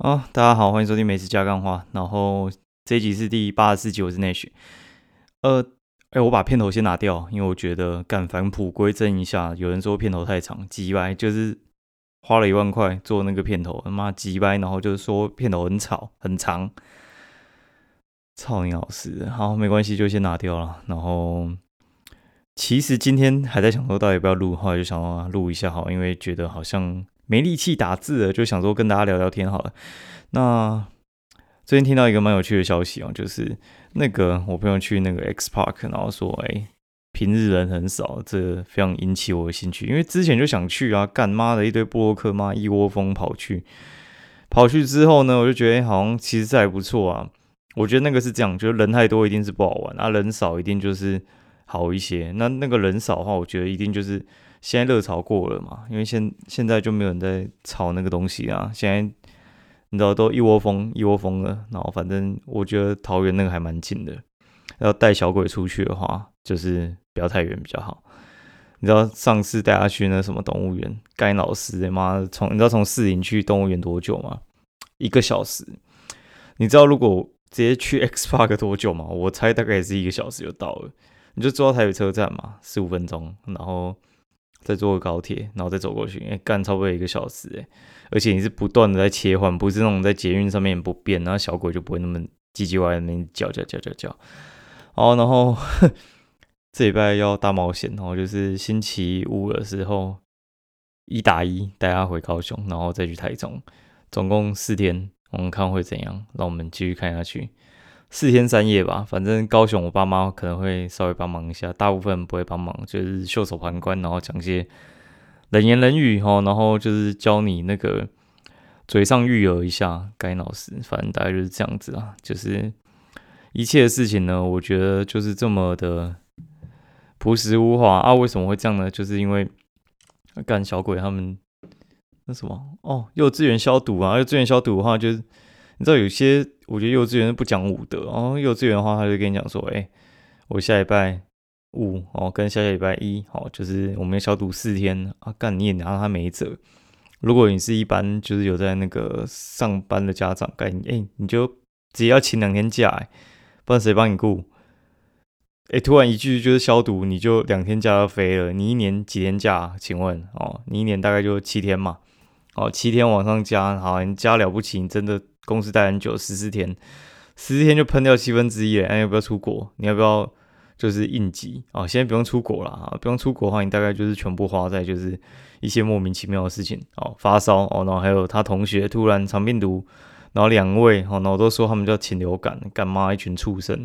啊，大家好，欢迎收听美食加干话。然后这一集是第八十四集，我是内雪。呃，哎，我把片头先拿掉，因为我觉得干返璞归真一下。有人说片头太长，几掰，就是花了一万块做那个片头，他妈几掰，然后就是说片头很吵很长。操你老师，好，没关系，就先拿掉了。然后其实今天还在想说，到底要不要录，后来就想录一下好，因为觉得好像。没力气打字了，就想说跟大家聊聊天好了。那最近听到一个蛮有趣的消息哦，就是那个我朋友去那个 X Park，然后说，哎，平日人很少，这非常引起我的兴趣。因为之前就想去啊，干妈的一堆布洛克妈一窝蜂跑去，跑去之后呢，我就觉得好像其实这还不错啊。我觉得那个是这样，就是人太多一定是不好玩，啊人少一定就是好一些。那那个人少的话，我觉得一定就是。现在热潮过了嘛？因为现现在就没有人在炒那个东西啊。现在你知道都一窝蜂一窝蜂的，然后反正我觉得桃园那个还蛮近的。要带小鬼出去的话，就是不要太远比较好。你知道上次带他去那什么动物园，该老师的妈从你知道从四营去动物园多久吗？一个小时。你知道如果直接去 X Park 多久吗？我猜大概也是一个小时就到了。你就坐到台北车站嘛，十五分钟，然后。再坐个高铁，然后再走过去，哎，干差不多一个小时，哎，而且你是不断的在切换，不是那种在捷运上面不变，然后小鬼就不会那么唧唧歪歪那叫叫叫叫叫。好，然后 这礼拜要大冒险，然后就是星期五的时候一打一带他回高雄，然后再去台中，总共四天，我们看会怎样？让我们继续看下去。四天三夜吧，反正高雄我爸妈可能会稍微帮忙一下，大部分不会帮忙，就是袖手旁观，然后讲些冷言冷语哈，然后就是教你那个嘴上育儿一下，该老师，反正大概就是这样子啊，就是一切的事情呢，我觉得就是这么的朴实无华啊。为什么会这样呢？就是因为干小鬼他们那什么哦，幼稚园消毒啊，幼稚园消毒的话就是。你知道有些，我觉得幼稚园不讲武德哦。幼稚园的话，他就跟你讲说：“哎，我下礼拜五哦，跟下下礼拜一哦，就是我们要消毒四天啊。干你也拿他没辙。如果你是一般就是有在那个上班的家长，干哎，你就直接要请两天假，不然谁帮你顾？哎，突然一句就是消毒，你就两天假要飞了。你一年几天假？请问哦，你一年大概就七天嘛？哦，七天往上加，好，你加了不起，你真的。”公司待很久，十四天，十四天就喷掉七分之一了。那要不要出国？你要不要就是应急啊？现在不用出国了啊！不用出国的话，你大概就是全部花在就是一些莫名其妙的事情哦，发烧哦，然后还有他同学突然长病毒，然后两位哦，然后都说他们叫禽流感，干妈一群畜生，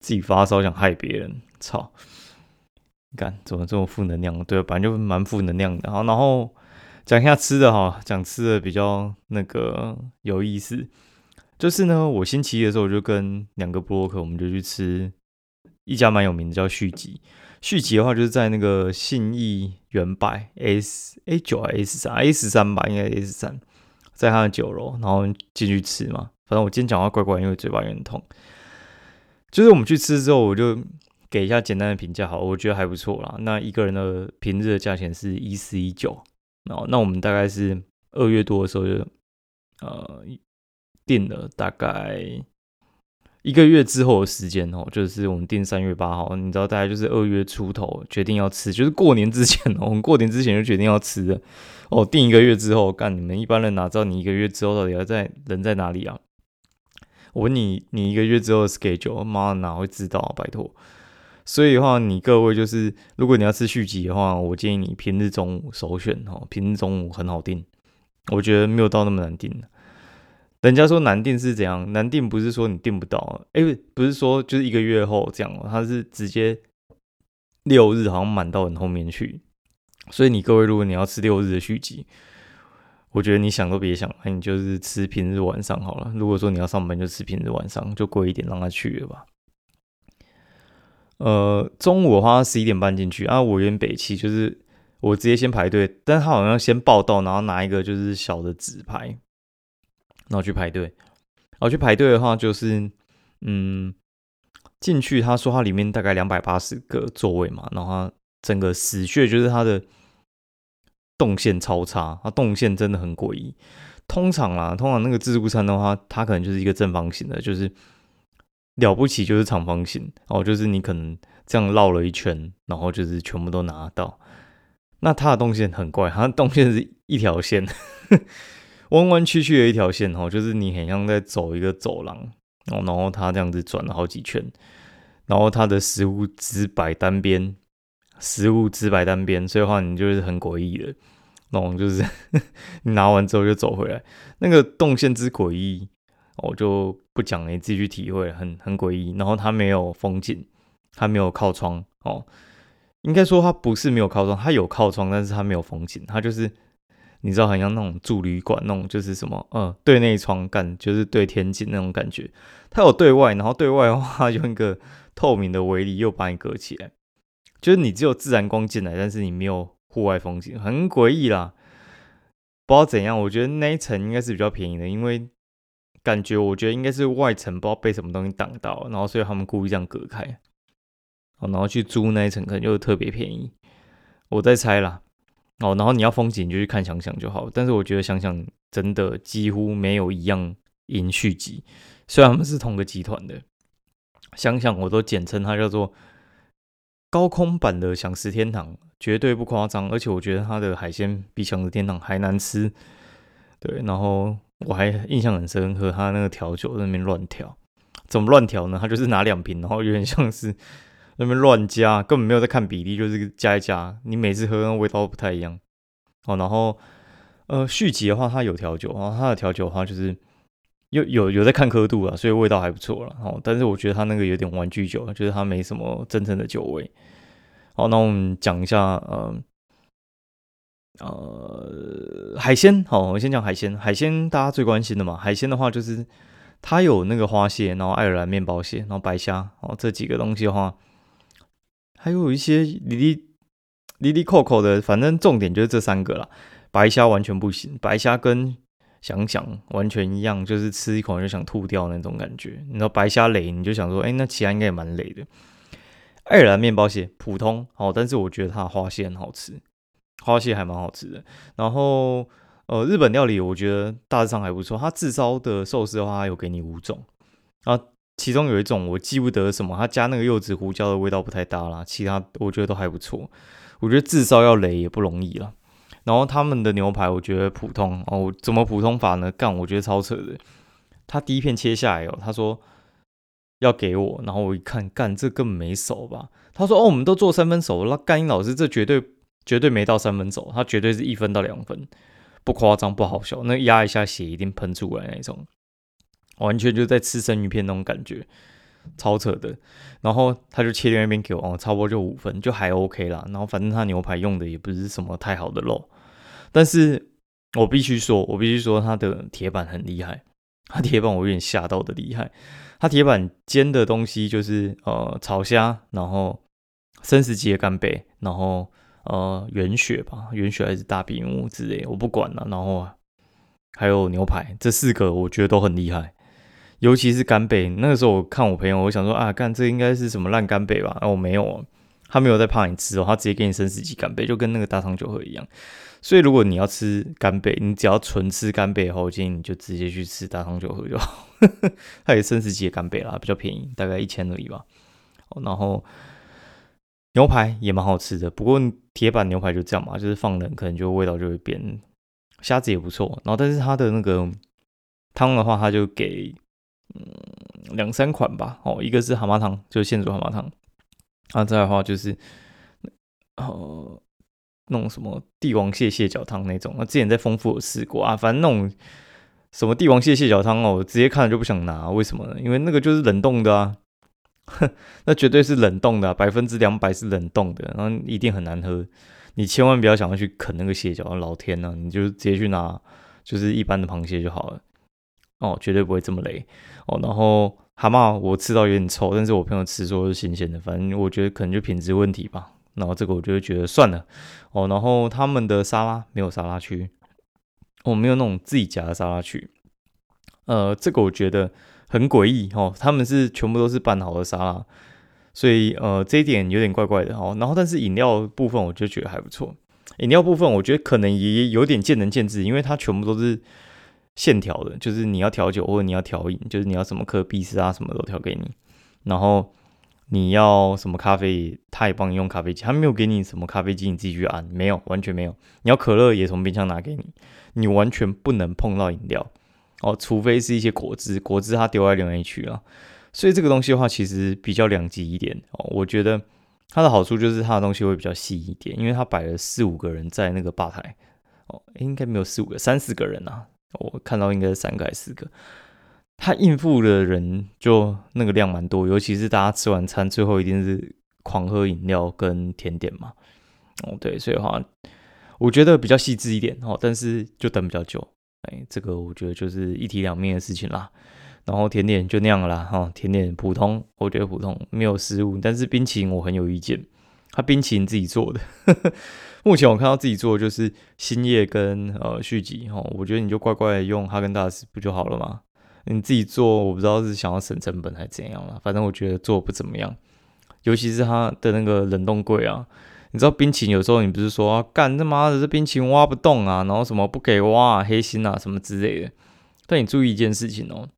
自己发烧想害别人，操！干怎么这么负能量？对，本来就蛮负能量的。好，然后。讲一下吃的哈，讲吃的比较那个有意思。就是呢，我星期一的时候我就跟两个布洛克，我们就去吃一家蛮有名的，叫续集。续集的话就是在那个信义原百 S A 九还 S 三 S 三吧，应该 S 三，在他的酒楼，然后进去吃嘛。反正我今天讲话怪怪，因为嘴巴有点痛。就是我们去吃之后，我就给一下简单的评价，好，我觉得还不错啦。那一个人的平日的价钱是一四一九。哦，那我们大概是二月多的时候就呃定了大概一个月之后的时间哦，就是我们定三月八号，你知道大概就是二月出头决定要吃，就是过年之前哦，我们过年之前就决定要吃的哦，定一个月之后干，你们一般人哪知道你一个月之后到底要在人在哪里啊？我问你，你一个月之后的 schedule，妈哪会知道？拜托。所以的话，你各位就是，如果你要吃续集的话，我建议你平日中午首选哦。平日中午很好订，我觉得没有到那么难订人家说难订是怎样？难订不是说你订不到，哎，不是说就是一个月后这样哦，它是直接六日好像满到很后面去。所以你各位，如果你要吃六日的续集，我觉得你想都别想，那你就是吃平日晚上好了。如果说你要上班，就吃平日晚上，就贵一点，让他去了吧。呃，中午的话十一点半进去啊，我原北七就是我直接先排队，但他好像先报到，然后拿一个就是小的纸牌，然后去排队。然后去排队的话，就是嗯，进去他说他里面大概两百八十个座位嘛，然后他整个死穴就是他的动线超差，他动线真的很诡异。通常啦，通常那个自助餐的话，它可能就是一个正方形的，就是了不起就是长方形哦，就是你可能这样绕了一圈，然后就是全部都拿到。那它的动线很怪，它的动线是一条线，弯弯曲曲的一条线哦，就是你很像在走一个走廊哦，然后它这样子转了好几圈，然后它的食物只摆单边，食物只摆单边，所以话你就是很诡异的。那种就是 你拿完之后就走回来，那个动线之诡异，我就不讲了，你自己去体会，很很诡异。然后它没有风景，它没有靠窗哦，应该说它不是没有靠窗，它有靠窗，但是它没有风景，它就是你知道，很像那种住旅馆那种，就是什么，嗯，对内窗干，就是对天井那种感觉。它有对外，然后对外的话用一个透明的围篱又把你隔起来，就是你只有自然光进来，但是你没有。户外风景很诡异啦，不知道怎样，我觉得那一层应该是比较便宜的，因为感觉我觉得应该是外层不知道被什么东西挡到，然后所以他们故意这样隔开，哦，然后去租那一层可能就特别便宜，我在猜啦，哦，然后你要风景就去看想想就好，但是我觉得想想真的几乎没有一样赢续集，虽然他们是同个集团的，想想我都简称它叫做高空版的想食天堂。绝对不夸张，而且我觉得它的海鲜比想食天堂还难吃。对，然后我还印象很深刻，他那个调酒在那边乱调，怎么乱调呢？他就是拿两瓶，然后有点像是那边乱加，根本没有在看比例，就是加一加。你每次喝味道不太一样。哦，然后呃续集的话，他有调酒，然后他的调酒的话就是有有有在看刻度啊，所以味道还不错了。哦，但是我觉得他那个有点玩具酒，就是他没什么真正的酒味。好，那我们讲一下，呃，呃，海鲜。好，我先讲海鲜。海鲜大家最关心的嘛，海鲜的话就是它有那个花蟹，然后爱尔兰面包蟹，然后白虾。哦，这几个东西的话，还有一些里里里里扣扣的，反正重点就是这三个啦。白虾完全不行，白虾跟想想完全一样，就是吃一口就想吐掉那种感觉。你知道白虾雷，你就想说，哎，那其他应该也蛮雷的。爱尔兰面包蟹普通好，但是我觉得它的花蟹很好吃，花蟹还蛮好吃的。然后呃，日本料理我觉得大致上还不错。它自烧的寿司的话，有给你五种啊，其中有一种我记不得什么，它加那个柚子胡椒的味道不太搭啦。其他我觉得都还不错。我觉得自烧要雷也不容易了。然后他们的牛排我觉得普通哦，怎么普通法呢？干，我觉得超扯的。他第一片切下来哦，他说。要给我，然后我一看，干这根本没熟吧？他说：“哦，我们都做三分熟。”那干英老师这绝对绝对没到三分熟，他绝对是一分到两分，不夸张，不好笑。那压一下血一定喷出来那种，完全就在吃生鱼片那种感觉，超扯的。然后他就切另外一边给我，哦，差不多就五分，就还 OK 啦。然后反正他牛排用的也不是什么太好的肉，但是我必须说，我必须说他的铁板很厉害，他铁板我有点吓到的厉害。它铁板煎的东西就是呃炒虾，然后生食级的干贝，然后呃圆血吧，圆血还是大比目之类，我不管了。然后还有牛排，这四个我觉得都很厉害，尤其是干贝。那个时候我看我朋友，我想说啊，干这应该是什么烂干贝吧？哦，没有，他没有在怕你吃哦，他直接给你生食级干贝，就跟那个大汤酒盒一样。所以如果你要吃干贝，你只要纯吃干贝的话，建议你就直接去吃大汤酒喝就好。它也生食级的干贝啦，比较便宜，大概一千而已吧。然后牛排也蛮好吃的，不过铁板牛排就这样嘛，就是放冷可能就味道就会变。虾子也不错，然后但是它的那个汤的话，它就给嗯两三款吧。哦，一个是蛤蟆汤，就是现煮蛤蟆汤。啊，再的话就是呃。那种什么帝王蟹蟹脚汤那种，那之前在丰富有试过啊，反正那种什么帝王蟹蟹脚汤哦，直接看了就不想拿，为什么呢？因为那个就是冷冻的啊，哼 那绝对是冷冻的，百分之两百是冷冻的，然后一定很难喝，你千万不要想要去啃那个蟹脚，老天呐，你就直接去拿就是一般的螃蟹就好了，哦，绝对不会这么雷哦。然后蛤蟆我吃到有点臭，但是我朋友吃说是新鲜的，反正我觉得可能就品质问题吧。然后这个我就会觉得算了哦。然后他们的沙拉没有沙拉区，哦，没有那种自己夹的沙拉区。呃，这个我觉得很诡异哦。他们是全部都是拌好的沙拉，所以呃这一点有点怪怪的哦。然后但是饮料部分我就觉得还不错。饮料部分我觉得可能也有点见仁见智，因为它全部都是现调的，就是你要调酒或者你要调饮，就是你要什么可必斯啊，什么都调给你。然后你要什么咖啡，他也帮你用咖啡机，他没有给你什么咖啡机，你自己去按，没有，完全没有。你要可乐也从冰箱拿给你，你完全不能碰到饮料哦，除非是一些果汁，果汁它丢在另外一区啊。所以这个东西的话，其实比较两极一点哦。我觉得它的好处就是它的东西会比较细一点，因为它摆了四五个人在那个吧台哦，应该没有四五个，三四个人啊。我看到应该是三个还是四个。他应付的人就那个量蛮多，尤其是大家吃完餐最后一定是狂喝饮料跟甜点嘛。哦，对，所以的话，我觉得比较细致一点哦，但是就等比较久。哎，这个我觉得就是一体两面的事情啦。然后甜点就那样啦，哈，甜点普通，我觉得普通，没有失误。但是冰淇淋我很有意见，他冰淇淋自己做的。目前我看到自己做的就是新叶跟呃续集，哈，我觉得你就乖乖用哈根达斯不就好了吗？你自己做，我不知道是想要省成本还是怎样了。反正我觉得做不怎么样，尤其是它的那个冷冻柜啊。你知道冰淇淋有时候你不是说干他妈的这冰淇淋挖不动啊，然后什么不给挖啊黑心啊什么之类的。但你注意一件事情哦，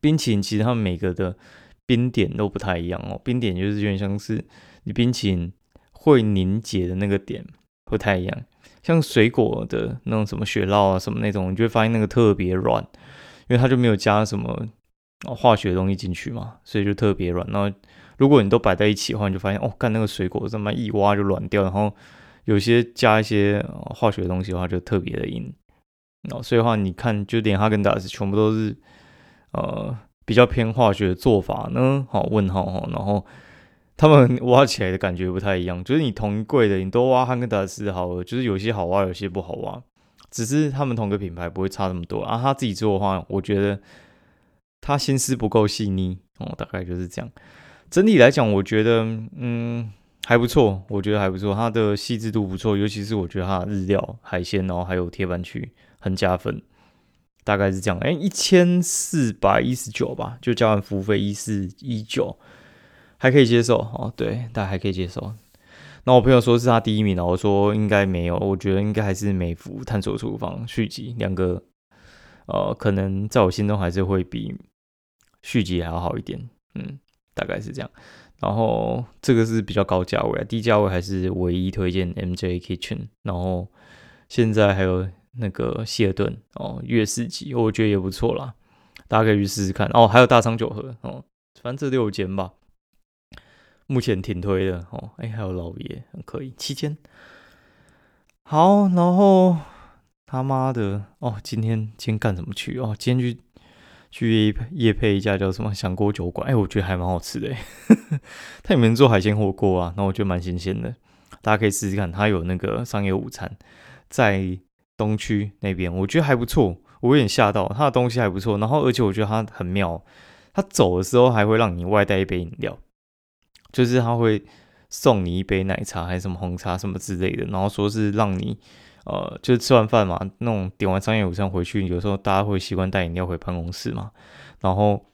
冰淇淋其实它们每个的冰点都不太一样哦。冰点就是有点像是你冰淇淋会凝结的那个点不太一样，像水果的那种什么雪酪啊什么那种，你就会发现那个特别软。因为它就没有加什么化学东西进去嘛，所以就特别软。然后如果你都摆在一起的话，你就发现哦，干那个水果这么一挖就软掉。然后有些加一些化学东西的话，就特别的硬。哦，所以的话你看，就连哈根达斯全部都是呃比较偏化学的做法呢。好，问号哈，然后他们挖起来的感觉不太一样。就是你同一柜的，你都挖哈根达斯好了，就是有些好挖，有些不好挖。只是他们同个品牌不会差那么多啊。他自己做的话，我觉得他心思不够细腻哦，大概就是这样。整体来讲，我觉得嗯还不错，我觉得还不错，它的细致度不错，尤其是我觉得它日料海鲜，然后还有铁板区很加分，大概是这样。哎，一千四百一十九吧，就交完服务费一四一九，还可以接受哦。对，大家还可以接受。那我朋友说是他第一名了，我说应该没有，我觉得应该还是美孚探索厨房续集两个，呃，可能在我心中还是会比续集还要好一点，嗯，大概是这样。然后这个是比较高价位啊，低价位还是唯一推荐 MJ Kitchen。然后现在还有那个希尔顿哦，月四级，我觉得也不错啦，大家可以去试试看。哦，还有大仓酒盒哦，反正这六间吧。目前挺推的哦，哎，还有老爷，很可以，七间。好，然后他妈的哦，今天今天干什么去哦？今天去去夜配一家叫什么香锅酒馆，哎，我觉得还蛮好吃的，他里面做海鲜火锅啊，那我觉得蛮新鲜的，大家可以试试看。他有那个商业午餐在东区那边，我觉得还不错，我有点吓到，他的东西还不错，然后而且我觉得他很妙，他走的时候还会让你外带一杯饮料。就是他会送你一杯奶茶还是什么红茶什么之类的，然后说是让你呃，就是吃完饭嘛，那种点完商业午餐回去，有时候大家会习惯带饮料回办公室嘛，然后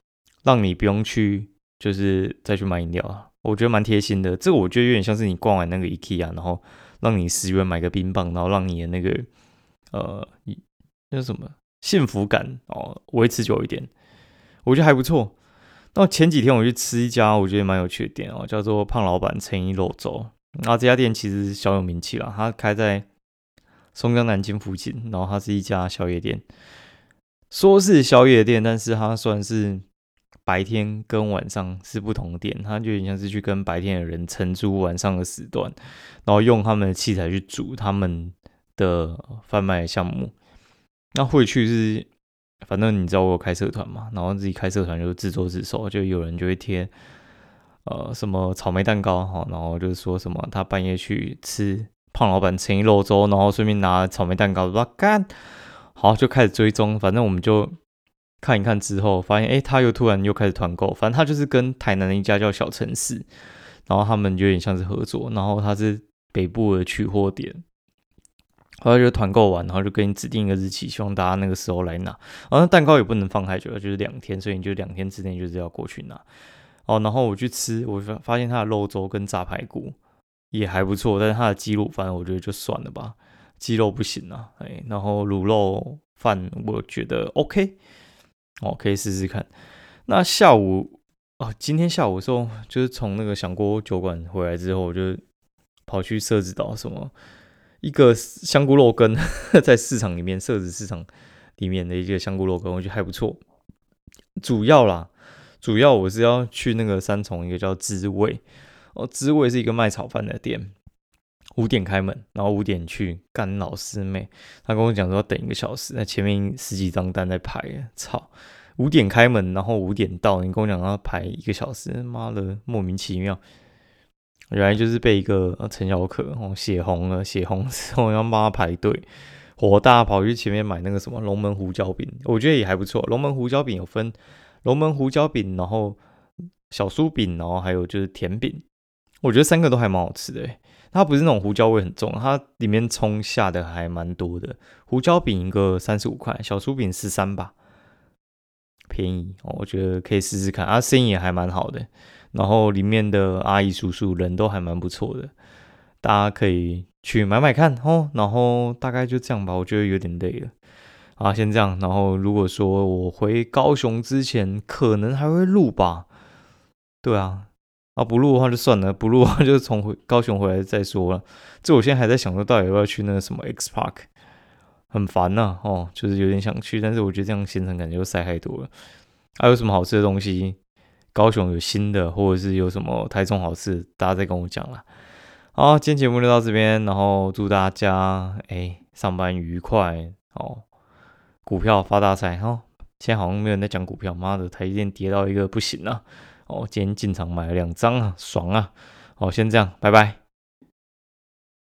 让你不用去就是再去买饮料啊，我觉得蛮贴心的。这个我觉得有点像是你逛完那个 IKEA，然后让你十元买个冰棒，然后让你的那个呃那什么幸福感哦维持久一点，我觉得还不错。那前几天我去吃一家我觉得蛮有趣的店哦，叫做胖老板陈一肉粥。然后这家店其实小有名气了，它开在松江南京附近。然后它是一家宵夜店，说是宵夜店，但是它算是白天跟晚上是不同的店。它就有点像是去跟白天的人承租晚上的时段，然后用他们的器材去煮他们的贩卖项目。那会去是。反正你知道我有开社团嘛，然后自己开社团就自作自受，就有人就会贴呃什么草莓蛋糕哈，然后就是说什么他半夜去吃胖老板陈一肉粥，然后顺便拿草莓蛋糕，哇干好就开始追踪，反正我们就看一看之后发现，哎，他又突然又开始团购，反正他就是跟台南的一家叫小城市，然后他们有点像是合作，然后他是北部的取货点。后来就团购完，然后就给你指定一个日期，希望大家那个时候来拿。然后蛋糕也不能放太久，就是两天，所以你就两天之内就是要过去拿。哦，然后我去吃，我发发现它的肉粥跟炸排骨也还不错，但是它的鸡肉饭我觉得就算了吧，鸡肉不行啊。哎，然后卤肉饭，我觉得 OK，哦，可以试试看。那下午哦，今天下午的时候，就是从那个响锅酒馆回来之后，我就跑去设置到什么一个香菇肉羹，在市场里面，设置市场里面的一个香菇肉羹，我觉得还不错。主要啦，主要我是要去那个三重一个叫滋味哦，滋味是一个卖炒饭的店。五点开门，然后五点去干老师妹。他跟我讲说要等一个小时，那前面十几张单在排，操！五点开门，然后五点到，你跟我讲要排一个小时，妈的，莫名其妙。原来就是被一个陈小可哦血红了，血红之后要帮他排队，火大跑去前面买那个什么龙门胡椒饼，我觉得也还不错。龙门胡椒饼有分龙门胡椒饼，然后小酥饼，然后还有就是甜饼，我觉得三个都还蛮好吃的。它不是那种胡椒味很重，它里面葱下的还蛮多的。胡椒饼一个三十五块，小酥饼十三吧，便宜哦，我觉得可以试试看。啊，生意也还蛮好的，然后里面的阿姨叔叔人都还蛮不错的，大家可以去买买看哦。然后大概就这样吧，我觉得有点累了啊，先这样。然后如果说我回高雄之前，可能还会录吧，对啊。啊，不录的话就算了，不录的话就从回高雄回来再说了。这我现在还在想说，到底要不要去那个什么 X Park，很烦呐，哦，就是有点想去，但是我觉得这样行程感觉又塞太多了。还有什么好吃的东西？高雄有新的，或者是有什么台中好吃，大家再跟我讲啦。好，今天节目就到这边，然后祝大家哎上班愉快哦，股票发大财哈。现在好像没有人在讲股票，妈的，台积电跌到一个不行了。哦，今天进场买了两张啊，爽啊！好，先这样，拜拜。